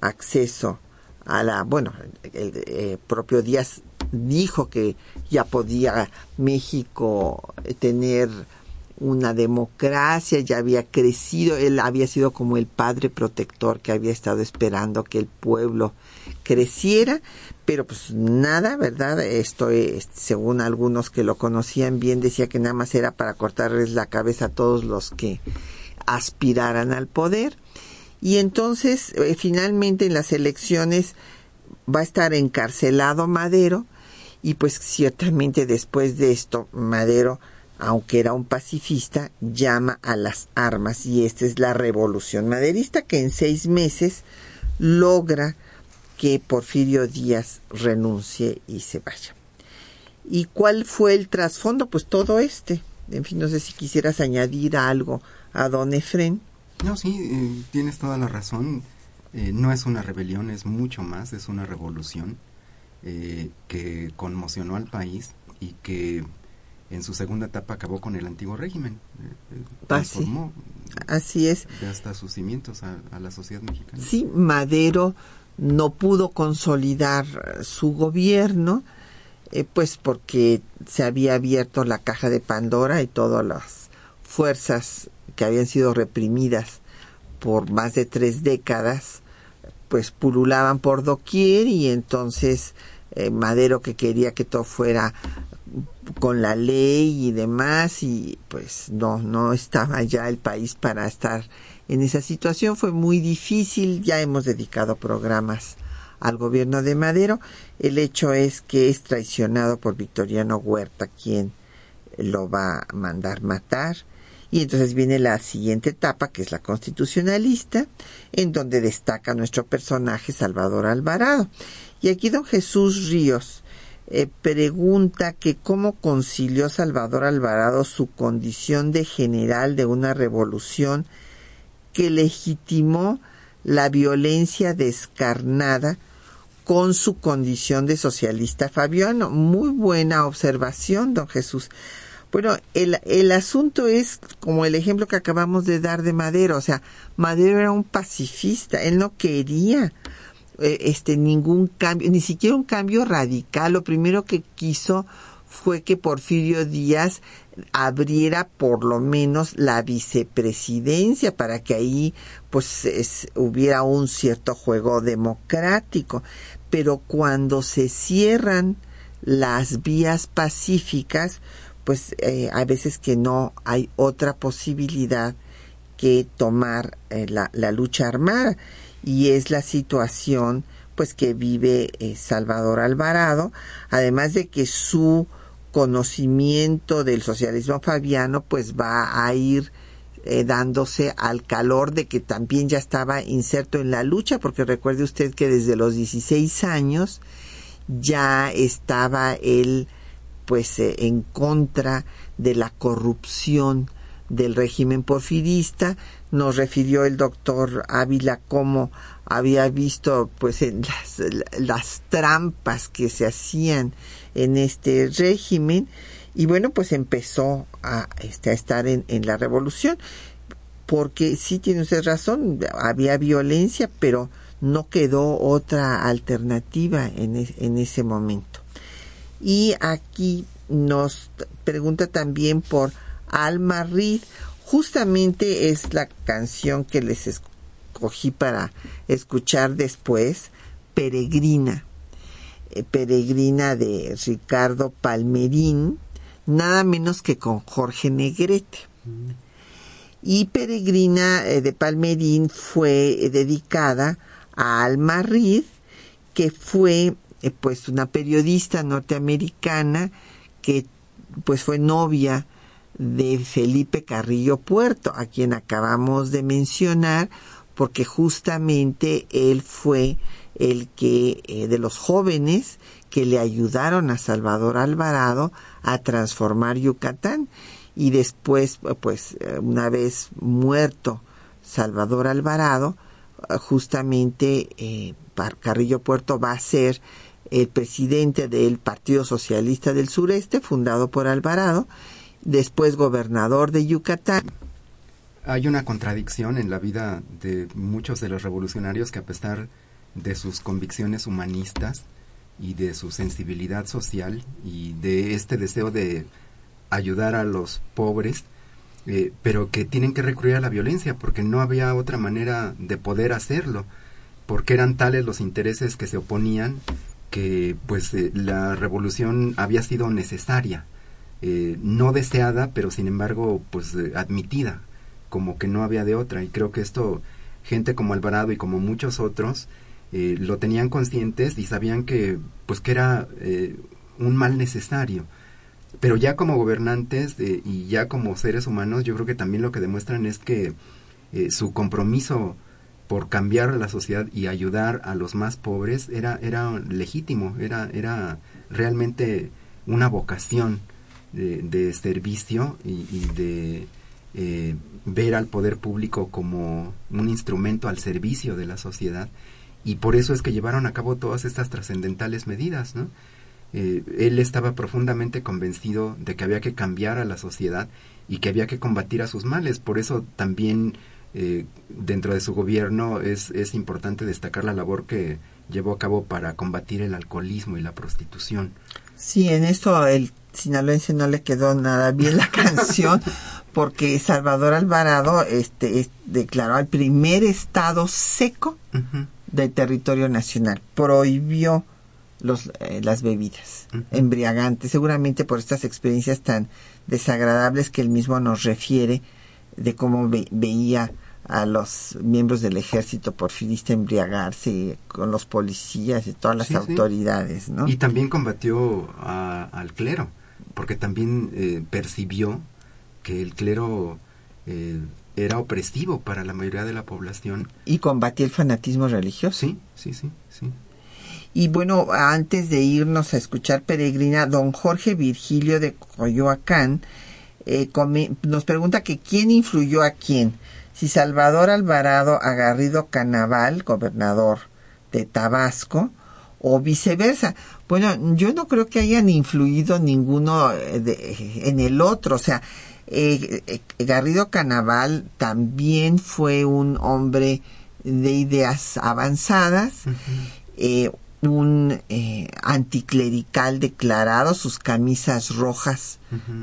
acceso a la bueno el, eh, propio Díaz dijo que ya podía México tener una democracia, ya había crecido, él había sido como el padre protector que había estado esperando que el pueblo creciera, pero pues nada, ¿verdad? Esto, es, según algunos que lo conocían bien, decía que nada más era para cortarles la cabeza a todos los que aspiraran al poder. Y entonces, eh, finalmente en las elecciones va a estar encarcelado Madero y pues ciertamente después de esto Madero aunque era un pacifista, llama a las armas y esta es la revolución maderista que en seis meses logra que Porfirio Díaz renuncie y se vaya. ¿Y cuál fue el trasfondo? Pues todo este. En fin, no sé si quisieras añadir algo a don Efren. No, sí, eh, tienes toda la razón. Eh, no es una rebelión, es mucho más, es una revolución eh, que conmocionó al país y que en su segunda etapa acabó con el antiguo régimen. Transformó Así es. hasta sus cimientos a, a la sociedad mexicana. Sí, Madero no pudo consolidar su gobierno, eh, pues porque se había abierto la caja de Pandora y todas las fuerzas que habían sido reprimidas por más de tres décadas, pues pululaban por doquier y entonces eh, Madero que quería que todo fuera con la ley y demás y pues no no estaba ya el país para estar en esa situación fue muy difícil, ya hemos dedicado programas al gobierno de Madero. El hecho es que es traicionado por Victoriano Huerta, quien lo va a mandar matar. Y entonces viene la siguiente etapa, que es la constitucionalista, en donde destaca nuestro personaje Salvador Alvarado. Y aquí don Jesús Ríos eh, pregunta que cómo concilió Salvador Alvarado su condición de general de una revolución que legitimó la violencia descarnada con su condición de socialista fabiano. Muy buena observación, don Jesús. Bueno, el, el asunto es como el ejemplo que acabamos de dar de Madero, o sea, Madero era un pacifista, él no quería eh, este ningún cambio, ni siquiera un cambio radical, lo primero que quiso fue que Porfirio Díaz abriera por lo menos la vicepresidencia para que ahí pues hubiera un cierto juego democrático. Pero cuando se cierran las vías pacíficas, pues eh, a veces que no hay otra posibilidad que tomar eh, la, la, lucha armada. Y es la situación pues que vive eh, Salvador Alvarado, además de que su conocimiento del socialismo fabiano pues va a ir eh, dándose al calor de que también ya estaba inserto en la lucha, porque recuerde usted que desde los 16 años ya estaba él pues eh, en contra de la corrupción del régimen porfirista. Nos refirió el doctor Ávila cómo había visto pues en las, trampas que se hacían en este régimen. Y bueno pues empezó a, este, a estar en, la revolución. Porque sí tiene usted razón había violencia pero no quedó otra alternativa en, en ese momento y aquí nos pregunta también por Alma Reed. Justamente es la canción que les escogí para escuchar después Peregrina. Eh, peregrina de Ricardo Palmerín, nada menos que con Jorge Negrete. Y Peregrina eh, de Palmerín fue eh, dedicada a Alma Reed, que fue pues una periodista norteamericana que pues fue novia de Felipe Carrillo Puerto, a quien acabamos de mencionar, porque justamente él fue el que eh, de los jóvenes que le ayudaron a Salvador Alvarado a transformar Yucatán. Y después pues eh, una vez muerto Salvador Alvarado eh, justamente Carrillo Puerto va a ser el presidente del Partido Socialista del Sureste fundado por Alvarado después gobernador de Yucatán. Hay una contradicción en la vida de muchos de los revolucionarios que a pesar de sus convicciones humanistas y de su sensibilidad social y de este deseo de ayudar a los pobres, eh, pero que tienen que recurrir a la violencia porque no había otra manera de poder hacerlo, porque eran tales los intereses que se oponían que pues eh, la revolución había sido necesaria, eh, no deseada, pero sin embargo pues admitida, como que no había de otra. Y creo que esto, gente como Alvarado y como muchos otros, lo tenían conscientes y sabían que pues que era un mal necesario pero ya como gobernantes eh, y ya como seres humanos, yo creo que también lo que demuestran es que eh, su compromiso por cambiar la sociedad y ayudar a los más pobres era, era legítimo, era, era realmente una vocación de, servicio y, de eh, ver al poder público como un instrumento al servicio de la sociedad. Y por eso es que llevaron a cabo todas estas trascendentales medidas, ¿no? Eh, él estaba profundamente convencido de que había que cambiar a la sociedad y que había que combatir a sus males. Por eso también eh, dentro de su gobierno es, es importante destacar la labor que llevó a cabo para combatir el alcoholismo y la prostitución. Sí, en esto el sinaloense no le quedó nada bien la [laughs] canción porque Salvador Alvarado este, declaró el primer estado seco del territorio nacional. Prohibió los, eh, las bebidas embriagantes, seguramente por estas experiencias tan desagradables que él mismo nos refiere de cómo veía a los miembros del ejército porfirista embriagarse con los policías y todas las autoridades, ¿no? Y también combatió al clero, porque también eh, percibió que el clero eh, era opresivo para la mayoría de la población. Y combatía el fanatismo religioso. Sí, sí, sí, sí. Y bueno, antes de irnos a escuchar Peregrina, don Jorge Virgilio de Coyoacán eh, nos pregunta que quién influyó a quién. Si Salvador Alvarado Agarrido Canaval, gobernador de Tabasco, o viceversa. Bueno, yo no creo que hayan influido ninguno eh, en el otro. O sea, eh, Garrido Canaval también fue un hombre de ideas avanzadas un eh, anticlerical declarado, sus camisas rojas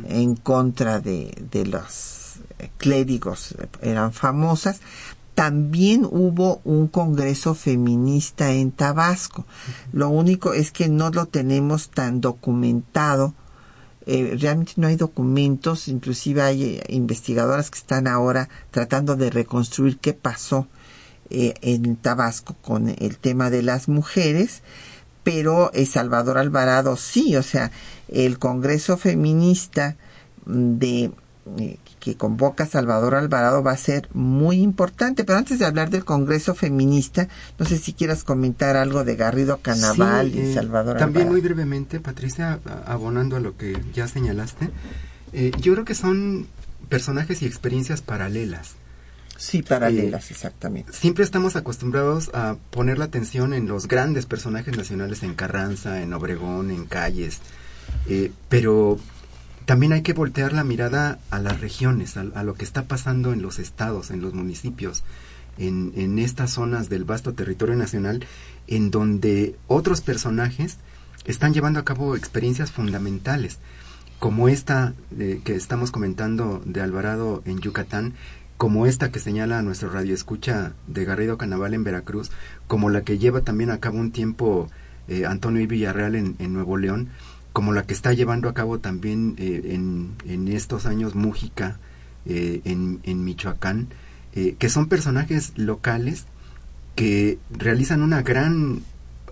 en contra de, de los clérigos eran famosas. También hubo un congreso feminista en Tabasco. Lo único es que no lo tenemos tan documentado. Eh, realmente no hay documentos, inclusive hay eh, investigadoras que están ahora tratando de reconstruir qué pasó eh, en Tabasco con el tema de las mujeres, pero eh, Salvador Alvarado sí, o sea, el Congreso Feminista de eh, que convoca Salvador Alvarado va a ser muy importante. Pero antes de hablar del Congreso Feminista, no sé si quieras comentar algo de Garrido Canaval y Salvador También muy brevemente, Patricia, abonando a lo que ya señalaste, yo creo que son personajes y experiencias paralelas. Sí, paralelas, exactamente. Siempre estamos acostumbrados a poner la atención en los grandes personajes nacionales, en Carranza, en Obregón, en Calles, eh, pero también hay que voltear la mirada a las regiones, a, lo que está pasando en los estados, en los municipios, en, en estas zonas del vasto territorio nacional, en donde otros personajes están llevando a cabo experiencias fundamentales, como esta eh, que estamos comentando de Alvarado en Yucatán, como esta que señala nuestro radio escucha de Garrido Canaval en Veracruz, como la que lleva también a cabo un tiempo eh, Antonio y Villarreal en, Nuevo León, como la que está llevando a cabo también eh, en, en, estos años Mújica eh, en, en, Michoacán, que son personajes locales que realizan una gran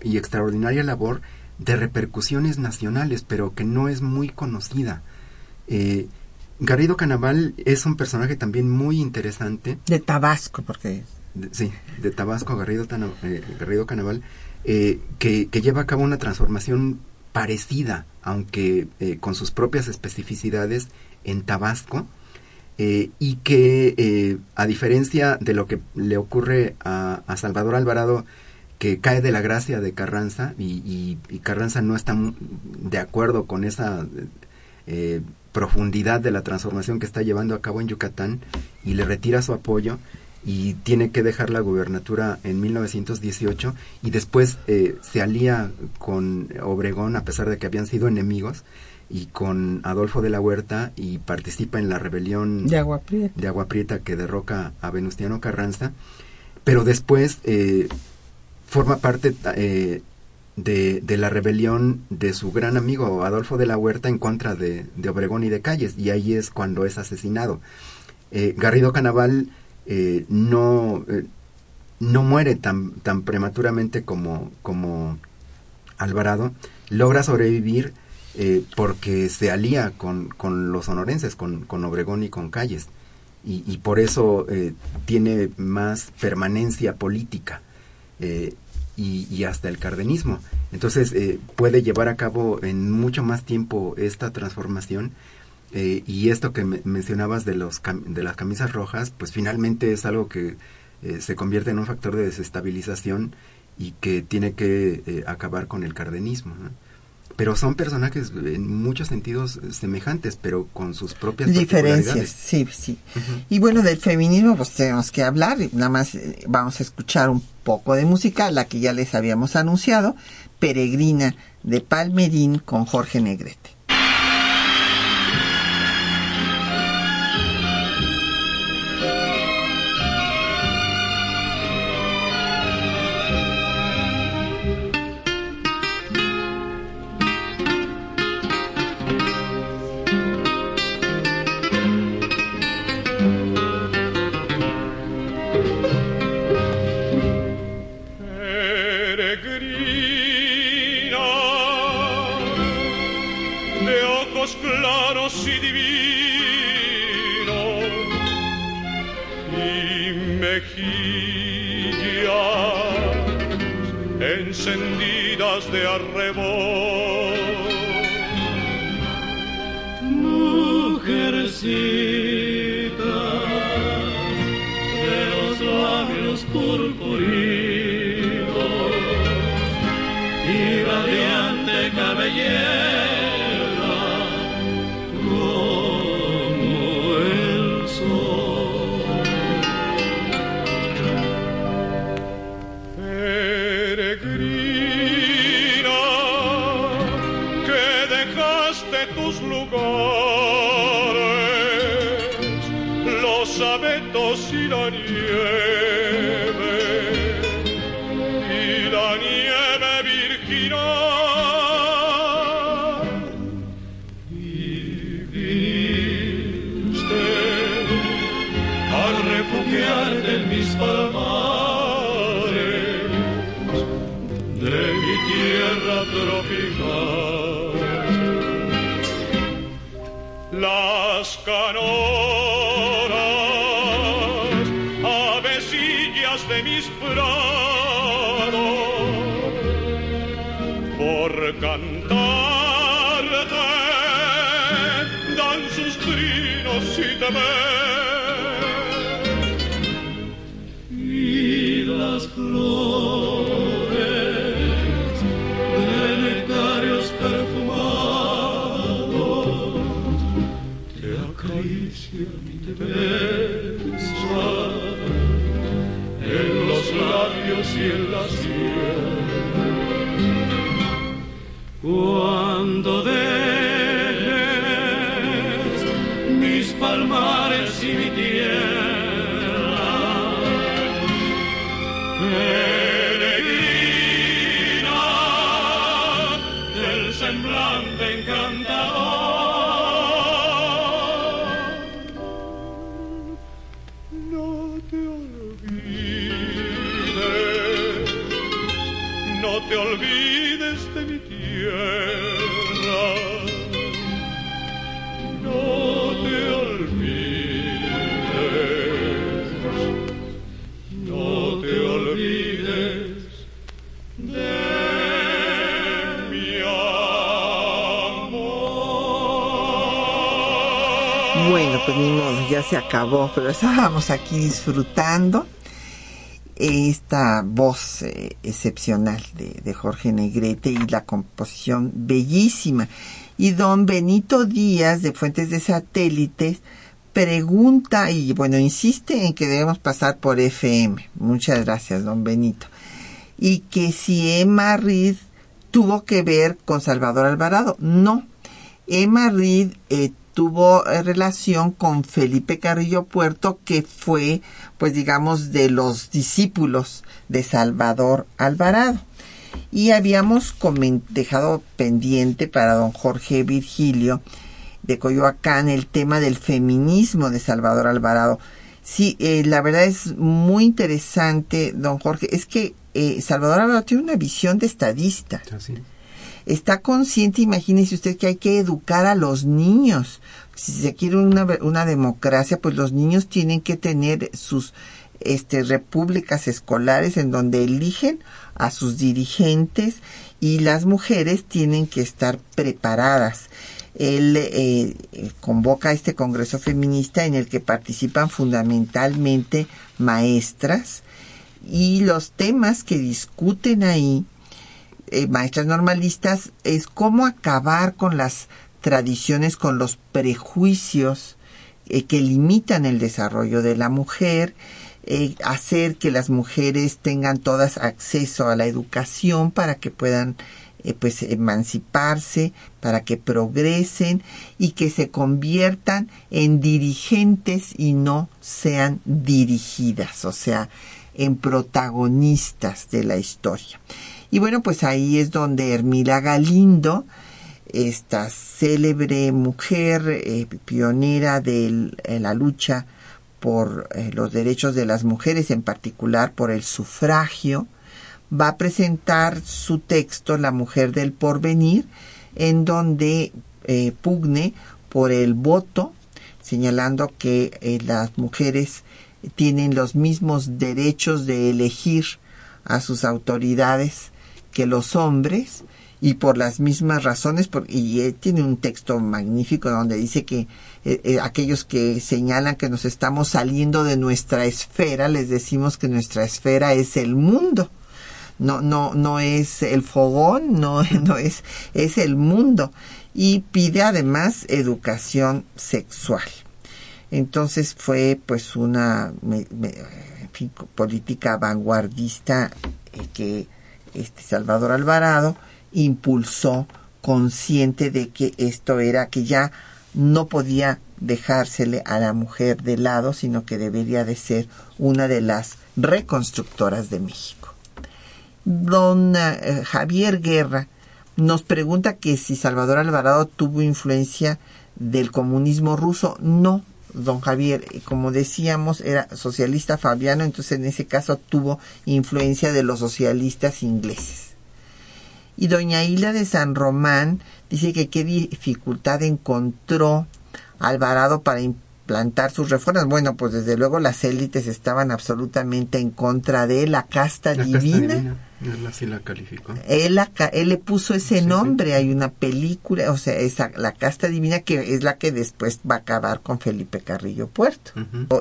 y extraordinaria labor de repercusiones nacionales, pero que no es muy conocida. Garrido Canaval es un personaje también muy interesante. De Tabasco, porque... sí, de Tabasco, Garrido, eh, Garrido Canaval, eh, que, lleva a cabo una transformación parecida, aunque eh, con sus propias especificidades en Tabasco, y que a diferencia de lo que le ocurre a, Salvador Alvarado, que cae de la gracia de Carranza, y, y Carranza no está de acuerdo con esa profundidad de la transformación que está llevando a cabo en Yucatán y le retira su apoyo y tiene que dejar la gubernatura en 1918 y después eh, se alía con Obregón a pesar de que habían sido enemigos y con Adolfo de la Huerta y participa en la rebelión de Agua Prieta, de Agua Prieta que derroca a Venustiano Carranza, pero después eh, forma parte eh, de, de, la rebelión de su gran amigo Adolfo de la Huerta en contra de, de Obregón y de Calles, y ahí es cuando es asesinado. Eh, Garrido Canaval eh, no, eh, no muere tan, tan prematuramente como, como Alvarado, logra sobrevivir eh, porque se alía con, con los sonorenses, con, con, Obregón y con Calles, y, por eso tiene más permanencia política eh, y, y, hasta el cardenismo. Entonces puede llevar a cabo en mucho más tiempo esta transformación eh, y esto que me mencionabas de, los de las camisas rojas, pues finalmente es algo que eh, se convierte en un factor de desestabilización y que tiene que eh, acabar con el cardenismo. ¿no? Pero son personajes en muchos sentidos semejantes, pero con sus propias diferencias. Sí, sí. Uh -huh. Y bueno, del feminismo pues tenemos que hablar, nada más vamos a escuchar un poco de música, la que ya les habíamos anunciado, Peregrina de Palmerín con Jorge Negrete. Las ya se acabó, pero estábamos aquí disfrutando esta voz eh, excepcional de, Jorge Negrete y la composición bellísima. Y don Benito Díaz de Fuentes de Satélites pregunta y bueno, insiste en que debemos pasar por FM. Muchas gracias, don Benito. Y que si Emma Reed tuvo que ver con Salvador Alvarado. No. Emma Reed eh, tuvo eh, relación con Felipe Carrillo Puerto, que fue, pues digamos, de los discípulos de Salvador Alvarado. Y habíamos dejado pendiente para don Jorge Virgilio de Coyoacán el tema del feminismo de Salvador Alvarado. Sí, eh, la verdad es muy interesante, don Jorge. Es que eh, Salvador Alvarado tiene una visión de estadista. Está consciente, imagínese usted, que hay que educar a los niños. Si se quiere una, una democracia, pues los niños tienen que tener sus este, repúblicas escolares en donde eligen a sus dirigentes y las mujeres tienen que estar preparadas él eh, convoca este Congreso Feminista en el que participan fundamentalmente maestras y los temas que discuten ahí, eh, maestras normalistas, es cómo acabar con las tradiciones, con los prejuicios eh, que limitan el desarrollo de la mujer, hacer que las mujeres tengan todas acceso a la educación para que puedan eh, pues emanciparse, para que progresen y que se conviertan en dirigentes y no sean dirigidas, o sea, en protagonistas de la historia. Y bueno, pues ahí es donde Hermila Galindo, esta célebre mujer eh, pionera de la lucha por eh, los derechos de las mujeres, en particular por el sufragio, va a presentar su texto La mujer del porvenir, en donde eh, pugne por el voto, señalando que las mujeres tienen los mismos derechos de elegir a sus autoridades que los hombres y por las mismas razones, y eh, tiene un texto magnífico donde dice que aquellos que señalan que nos estamos saliendo de nuestra esfera, les decimos que nuestra esfera es el mundo no, no, no es el fogón, no, [laughs] no es, es el mundo. Y pide además educación sexual. Entonces fue pues una política vanguardista eh, que este Salvador Alvarado impulsó consciente de que esto era que ya no podía dejársele a la mujer de lado, sino que debería de ser una de las reconstructoras de México. Don eh, Javier Guerra nos pregunta que si Salvador Alvarado tuvo influencia del comunismo ruso. No, don Javier, como decíamos, era socialista fabiano, entonces en ese caso tuvo influencia de los socialistas ingleses. Y doña Hilda de San Román dice que qué dificultad encontró Alvarado para plantar sus reformas. Bueno, pues desde luego las élites estaban absolutamente en contra de la casta divina. Él así la calificó. Él, él le puso ese nombre. Hay una película, o sea, esa, la casta divina que es la que después va a acabar con Felipe Carrillo Puerto.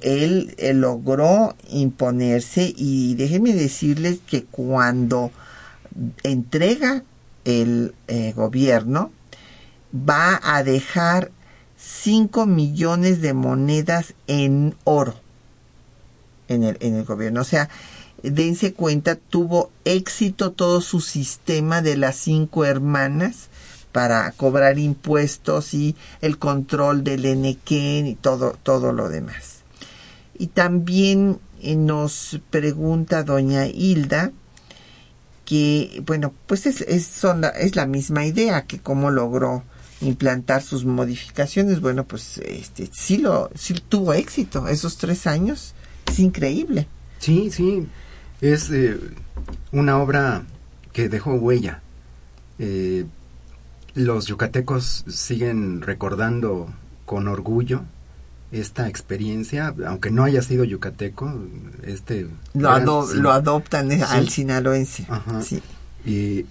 él, logró imponerse y déjenme decirles que cuando entrega el eh, gobierno, va a dejar 5 millones de monedas en oro en el, en el gobierno. O sea, dense cuenta, tuvo éxito todo su sistema de las cinco hermanas para cobrar impuestos y el control del Enequén y todo, todo lo demás. Y también eh, nos pregunta doña Hilda que, bueno, pues es, es, es la misma idea que cómo logró implantar sus modificaciones. Bueno, pues este sí lo sí tuvo éxito esos tres años. Es increíble. Sí, sí. Es eh, una obra que dejó huella. Eh, los yucatecos siguen recordando con orgullo esta experiencia, aunque no haya sido yucateco, este lo, lo adoptan al sinaloense. Sí. Y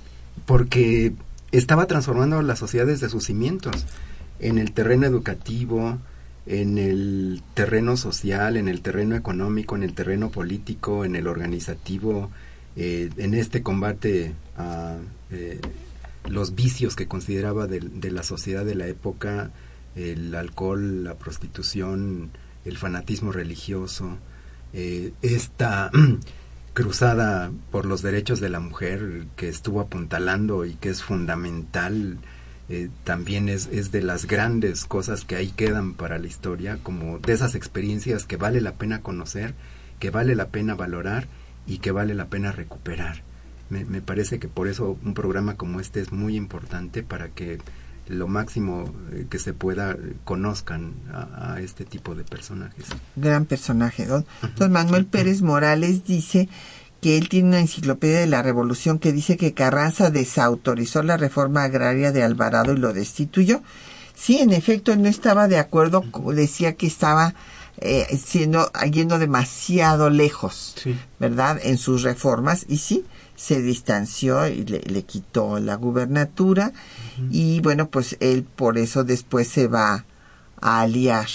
porque estaba transformando las sociedades de sus cimientos, en el terreno educativo, en el terreno social, en el terreno económico, en el terreno político, en el organizativo, eh, en este combate a eh, los vicios que consideraba de, la sociedad de la época, el alcohol, la prostitución, el fanatismo religioso, eh, esta [clears throat] cruzada por los derechos de la mujer que estuvo apuntalando y que es fundamental eh, también es, es de las grandes cosas que ahí quedan para la historia, como de esas experiencias que vale la pena conocer, que vale la pena valorar y que vale la pena recuperar. Me, me parece que por eso un programa como este es muy importante para que lo máximo eh, que se pueda eh, conozcan a, a este tipo de personajes. Gran personaje. Don, don Manuel Pérez Morales dice que él tiene una enciclopedia de la revolución que dice que Carranza desautorizó la reforma agraria de Alvarado y lo destituyó. Sí, en efecto, él no estaba de acuerdo, decía que estaba eh, siendo, yendo demasiado lejos, Sí. ¿verdad? En sus reformas, y sí, se distanció y le, le quitó la gubernatura, y bueno, pues él por eso después se va a aliar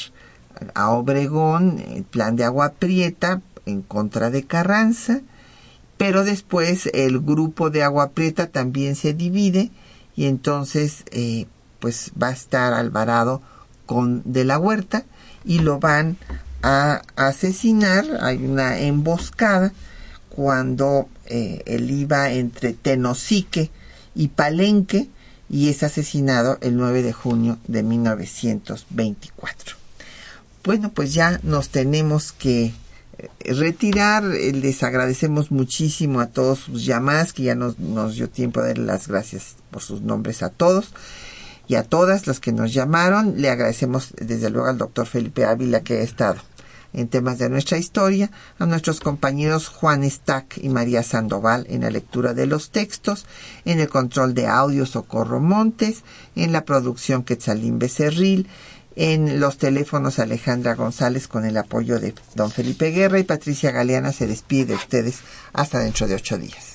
a Obregón, el plan de Agua Prieta en contra de Carranza, pero después el grupo de Agua Prieta también se divide y entonces eh, pues va a estar Alvarado con de la Huerta y lo van a asesinar, hay una emboscada cuando eh, él iba entre Tenosique y Palenque y es asesinado el 9 de junio de 1924. Bueno, pues ya nos tenemos que eh, retirar. Eh, Les agradecemos muchísimo a todos sus llamadas, que ya nos, nos dio tiempo de darle las gracias por sus nombres a todos y a todas las que nos llamaron. Le agradecemos desde luego al doctor Felipe Ávila que ha estado en temas de nuestra historia, a nuestros compañeros Juan Stack y María Sandoval en la lectura de los textos, en el control de audio Socorro Montes, en la producción Quetzalín Becerril, en los teléfonos Alejandra González con el apoyo de don Felipe Guerra y Patricia Galeana se despide de ustedes hasta dentro de ocho días.